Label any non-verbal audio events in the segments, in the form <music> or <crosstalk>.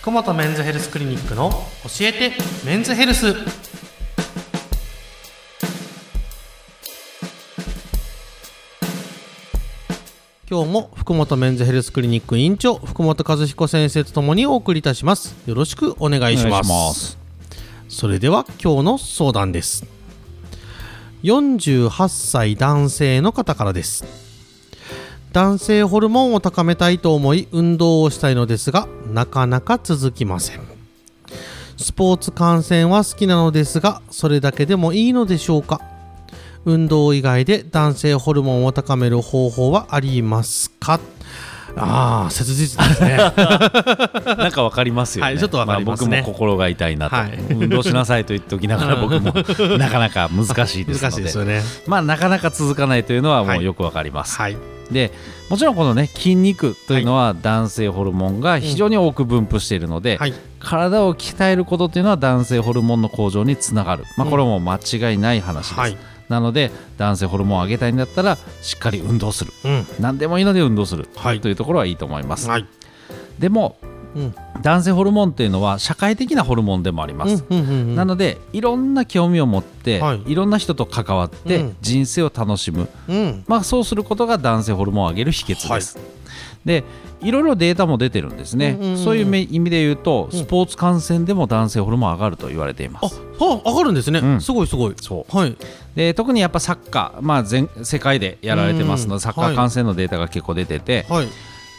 福本メンズヘルスクリニックの教えてメンズヘルス。今日も福本メンズヘルスクリニック院長福本和彦先生とともにお送りいたします。よろしくお願いします。お願いします。それでは今日の相談です。48歳男性の方からです男性ホルモンを高めたいと思い運動をしたいのですがなかなか続きません。スポーツ観戦は好きなのですがそれだけでもいいのでしょうか？運動以外で男性ホルモンを高める方法はありますか？ああ切実ですね。<laughs> なんかわかりますよね。はいちょっとわかりますね。あ僕も心が痛いなと、はい。運動しなさいと言っておきながら <laughs> 僕もなかなか難しいですので。難しいですよね。まあなかなか続かないというのはもはい。うよくわかります。はいで、もちろんこのね筋肉というのは男性ホルモンが非常に多く分布しているので、はい体を鍛えることというのは男性ホルモンの向上につながる。まあこれはもう間違いない話です。はいなので男性ホルモンを上げたいんだったらしっかり運動する。うん何でもいいので運動する、はいというところはいいと思います。はいでもうん男性ホルモンっていうのは社会的なホルモンでもあります、うんうんうんうん。なのでいろんな興味を持って、はい。い、ろんな人と関わってうん。人生を楽しむ、うん。まあ、そうすることが男性ホルモンを上げる秘訣です、でいろいろデータも出てるんですね、うんうんうん。そういうめ意味で言うとうん。スポーツ観戦でも男性ホルモン上がると言われていまあす、は上がるんですね、うん。すごいすごい。そう。はい。で特にやっぱサッカー、まあ、全世界でやられてますのうんでサッカー観戦のデータが結構出てて、はい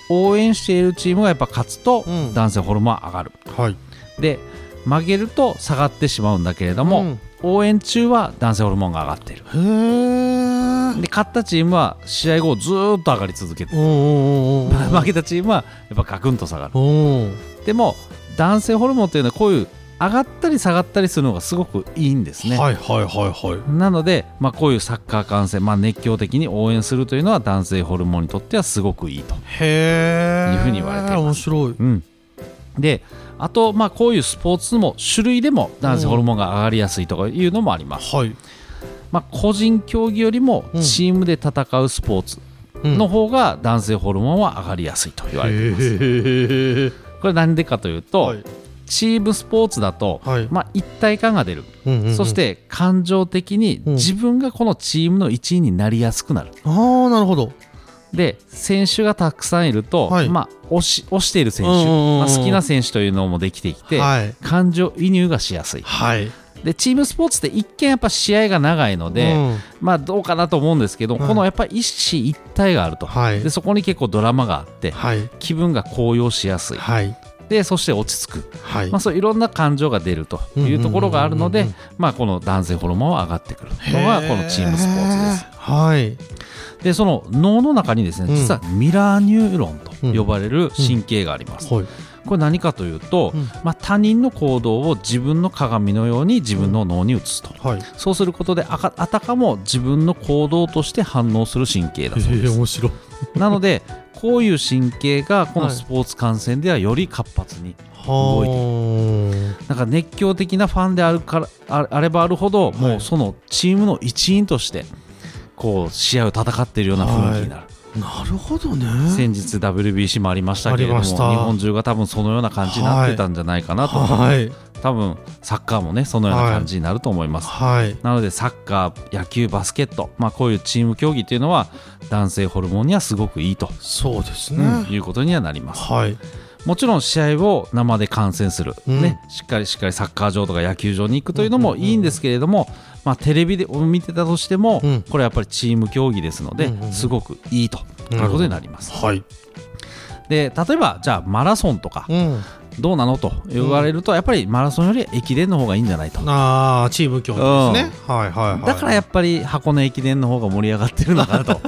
応援しているチームがやっぱ勝つとうん。男性ホルモンは上がる、はい。で曲げると下がってしまうんだけれども、うん。応援中は男性ホルモンが上がっている。で勝ったチームは試合後ずーっと上がり続けて負けたチームはやっぱガクンと下がる。でも男性ホルモンというのはこういう上がったり下がったりするのがすごくいいんですね、はいはいはいはい。なので、まあ、こういうサッカー観戦、まあ、熱狂的に応援するというのは男性ホルモンにとってはすごくいいと、へえいうふうに言われています。面白い。うん、であと、まあ、こういうスポーツも種類でも男性ホルモンが上がりやすいとかいうのもあります、はい。まあ、個人競技よりもうん。チームで戦うスポーツの方が男性ホルモンは上がりやすいと言われています、へえこれ何でかというと、はいチームスポーツだと、はい。まあ、一体感が出る、うんうんうん。そして感情的にうん。自分がこのチームの一員になりやすくなる、ああなるほど。で選手がたくさんいると、はい。まあ、推し推している選手、うんうんうんうん。まあ、好きな選手というのもできてきて、はい。感情移入がしやすい。はい。でチームスポーツって一見やっぱ試合が長いので、うん。まあどうかなと思うんですけど、はい。このやっぱり一進一退があると、はい。でそこに結構ドラマがあってはい。気分が高揚しやすい。はいでそして落ち着く、はい。まあ、そういろんな感情が出るというところがあるのでこの男性ホルモンは上がってくるのがこのチームスポーツです。すはい。でその脳の中にですねうん。実はミラーニューロンと呼ばれる神経があります。はい。これ何かというと、うん。まあ、他人の行動を自分の鏡のように自分の脳に移すと、はい。そうすることであかあたかも自分の行動として反応する神経だそうです。面白い。<laughs> なのでこういう神経がこのスポーツ観戦ではより活発に、動いてはなんか熱狂的なファンであるからああればあるほど、もうそのチームの一員としてこう試合を戦っているような雰囲気になる、あなるほどね。先日 WBC もありましたけれども日本中が多分そのような感じになってたんじゃないかなと、はい多分サッカーもねそのような感じになると思います、はい。なのでサッカー野球バスケット、まあ、こういうチーム競技っていうのは男性ホルモンにはすごくいいと、そうですうんねいうことにはなります。はい。もちろん試合を生で観戦する、うん。ね、しっかりしっかりサッカー場とか野球場に行くというのもいいんですけれども、まあ、テレビで見てたとしても、うん。これやっぱりチーム競技ですので、すごくいいということになります。はい。で例えばじゃあマラソンとか。うんどうなのと言われると、やっぱりマラソンより駅伝の方がいいんじゃないと。ああチーム競技ですね。はいはいはい。だからやっぱり箱根駅伝の方が盛り上がってるのかなと。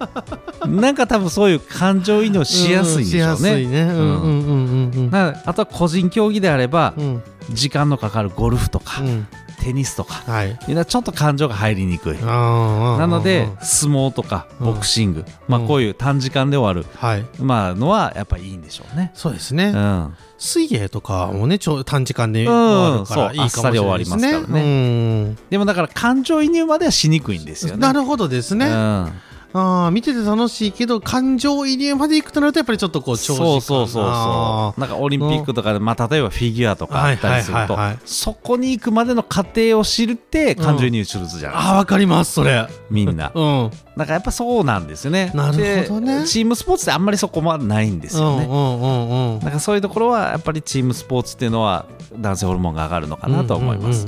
<laughs> なんか多分そういう感情移入しやすいんでしょうんしやすいね。ねうんうんうんうんうん。なあとは個人競技であればうん。時間のかかるゴルフとか、うんテニスとかはい。いうのはちょっと感情が入りにくい。ななので相撲とかボクシング、まあ、うん。こういう短時間で終わる、はい。まあ、のはやっぱりいいんでしょうね。そうですね。うん、水泳とかもねちょ短時間でうん終わるからいいかもしれないですね。そうあっさり終わりますからね。でもだから感情移入まではしにくいんですよね。なるほどですね、うんああ見てて楽しいけど感情移入までいくとなるとやっぱりちょっとこう長時間。そうそうそうあそう。なんかオリンピックとかで、まあ、例えばフィギュアとかあったりするとはいはいはいはい。そこに行くまでの過程を知るって感情移入するじゃない、あわかりますそれ。みんな。うんだからやっぱそうなんですよね。なるほどね。でチームスポーツってあんまりそこまでないんですうよね、んうんうんうん。だからそういうところはやっぱりチームスポーツっていうのは男性ホルモンが上がるのかなと思います、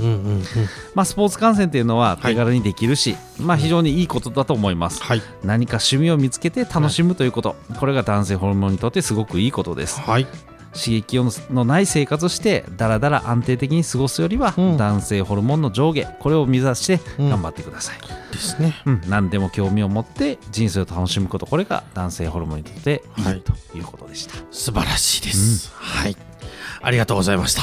まあ、スポーツ観戦っていうのは手軽にできるし、まあ、非常にいいことだと思います、はい。何か趣味を見つけて楽しむということ、これが男性ホルモンにとってすごくいいことです。はい刺激のない生活をしてだらだら安定的に過ごすよりは、うん。男性ホルモンの上下これを目指してうん。頑張ってください、ですね。うん。何でも興味を持って人生を楽しむことこれが男性ホルモンにとっていいはい。ということでした、素晴らしいです、はい。ありがとうございました